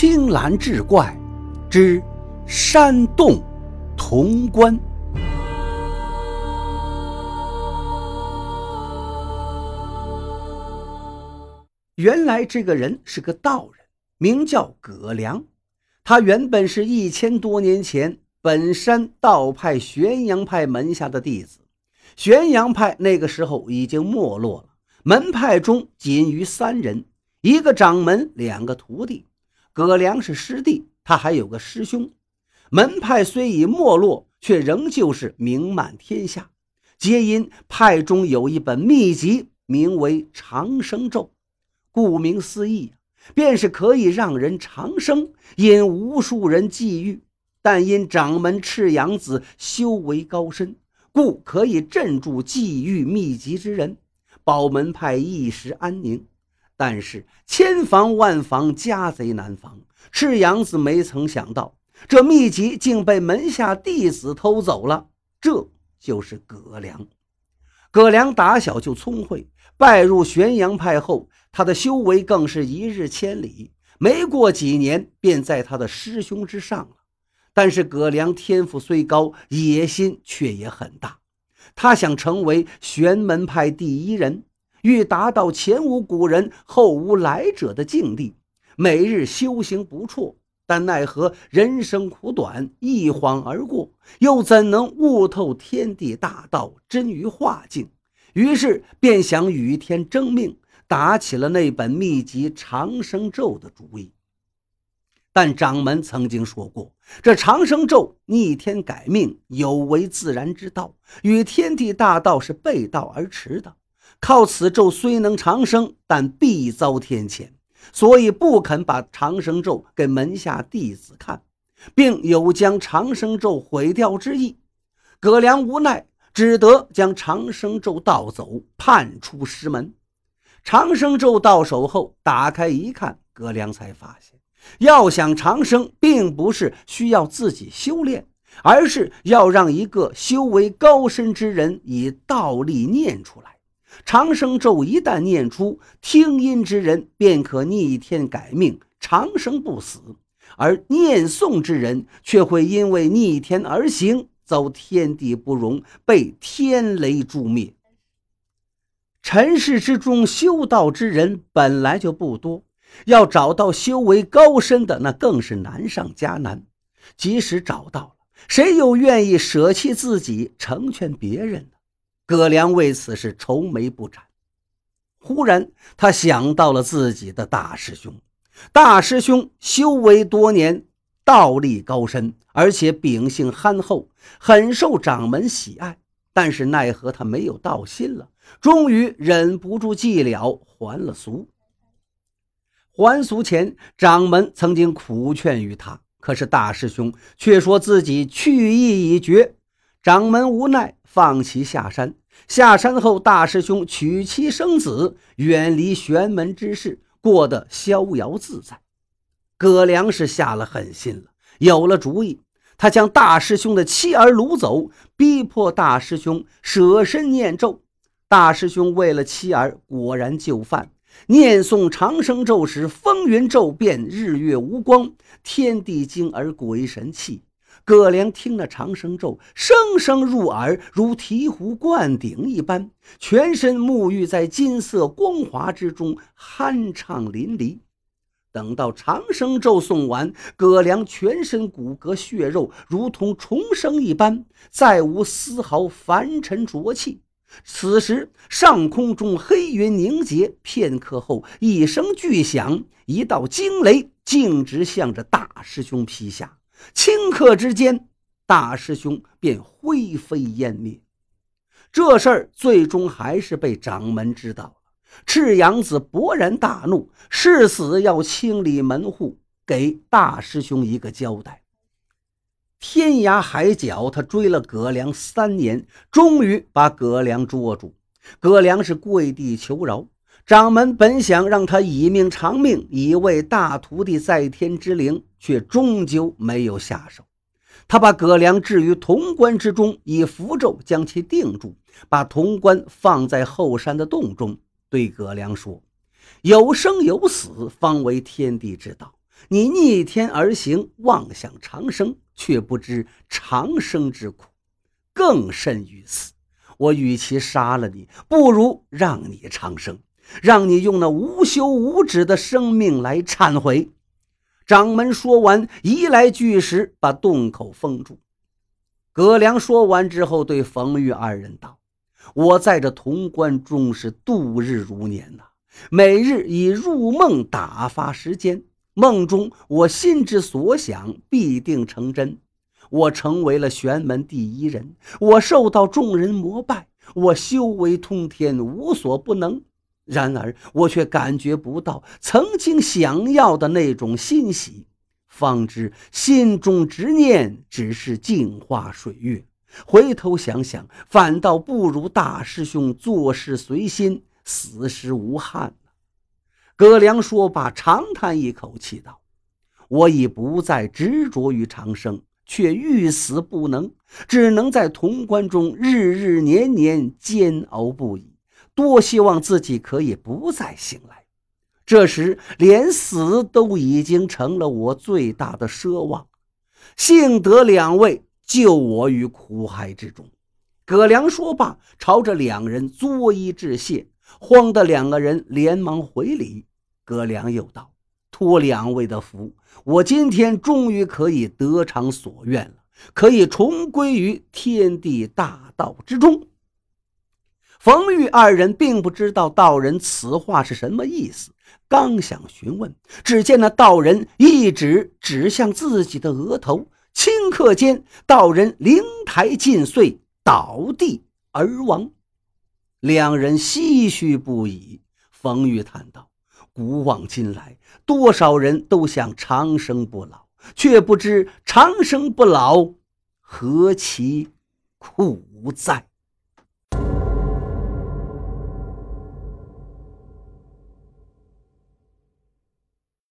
青蓝志怪之山洞潼关。原来这个人是个道人，名叫葛良。他原本是一千多年前本山道派玄阳派门下的弟子。玄阳派那个时候已经没落了，门派中仅余三人，一个掌门，两个徒弟。葛良是师弟，他还有个师兄。门派虽已没落，却仍旧是名满天下，皆因派中有一本秘籍，名为《长生咒》。顾名思义，便是可以让人长生，引无数人觊觎。但因掌门赤阳子修为高深，故可以镇住觊觎秘籍之人，保门派一时安宁。但是千防万防，家贼难防。赤阳子没曾想到，这秘籍竟被门下弟子偷走了。这就是葛良。葛良打小就聪慧，拜入玄阳派后。他的修为更是一日千里，没过几年便在他的师兄之上了。但是葛良天赋虽高，野心却也很大。他想成为玄门派第一人，欲达到前无古人后无来者的境地。每日修行不辍，但奈何人生苦短，一晃而过，又怎能悟透天地大道真于化境？于是便想与天争命。打起了那本秘籍长生咒的主意，但掌门曾经说过，这长生咒逆天改命，有违自然之道，与天地大道是背道而驰的。靠此咒虽能长生，但必遭天谴，所以不肯把长生咒给门下弟子看，并有将长生咒毁掉之意。葛良无奈，只得将长生咒盗走，叛出师门。长生咒到手后，打开一看，葛良才发现，要想长生，并不是需要自己修炼，而是要让一个修为高深之人以道力念出来。长生咒一旦念出，听音之人便可逆天改命，长生不死；而念诵之人却会因为逆天而行，遭天地不容，被天雷诛灭。尘世之中，修道之人本来就不多，要找到修为高深的，那更是难上加难。即使找到了，谁又愿意舍弃自己成全别人呢？葛良为此是愁眉不展。忽然，他想到了自己的大师兄。大师兄修为多年，道力高深，而且秉性憨厚，很受掌门喜爱。但是奈何他没有道心了。终于忍不住寂寥，还了俗。还俗前，掌门曾经苦劝于他，可是大师兄却说自己去意已决。掌门无奈，放其下山。下山后，大师兄娶妻生子，远离玄门之事，过得逍遥自在。葛良是下了狠心了，有了主意，他将大师兄的妻儿掳走，逼迫大师兄舍身念咒。大师兄为了妻儿，果然就范。念诵长生咒时，风云骤变，日月无光，天地惊而鬼神泣。葛良听了长生咒，声声入耳，如醍醐灌顶一般，全身沐浴在金色光华之中，酣畅淋漓。等到长生咒诵完，葛良全身骨骼血肉如同重生一般，再无丝毫凡尘浊气。此时，上空中黑云凝结，片刻后，一声巨响，一道惊雷径直向着大师兄劈下。顷刻之间，大师兄便灰飞烟灭。这事儿最终还是被掌门知道了。赤阳子勃然大怒，誓死要清理门户，给大师兄一个交代。天涯海角，他追了葛良三年，终于把葛良捉住。葛良是跪地求饶，掌门本想让他以命偿命，以慰大徒弟在天之灵，却终究没有下手。他把葛良置于潼关之中，以符咒将其定住，把潼关放在后山的洞中，对葛良说：“有生有死，方为天地之道。你逆天而行，妄想长生，却不知长生之苦，更甚于死。我与其杀了你，不如让你长生，让你用那无休无止的生命来忏悔。掌门说完，移来巨石把洞口封住。葛良说完之后，对冯玉二人道：“我在这潼关中是度日如年呐。”每日以入梦打发时间，梦中我心之所想必定成真。我成为了玄门第一人，我受到众人膜拜，我修为通天，无所不能。然而我却感觉不到曾经想要的那种欣喜，方知心中执念只是镜花水月。回头想想，反倒不如大师兄做事随心。死时无憾葛良说罢，长叹一口气道：“我已不再执着于长生，却欲死不能，只能在潼关中日日年年煎熬不已。多希望自己可以不再醒来。这时，连死都已经成了我最大的奢望。幸得两位救我于苦海之中。”葛良说罢，朝着两人作揖致谢。慌的两个人连忙回礼，葛良又道：“托两位的福，我今天终于可以得偿所愿了，可以重归于天地大道之中。”冯玉二人并不知道道人此话是什么意思，刚想询问，只见那道人一指指向自己的额头，顷刻间，道人灵台尽碎，倒地而亡。两人唏嘘不已。冯玉叹道：“古往今来，多少人都想长生不老，却不知长生不老何其苦哉！”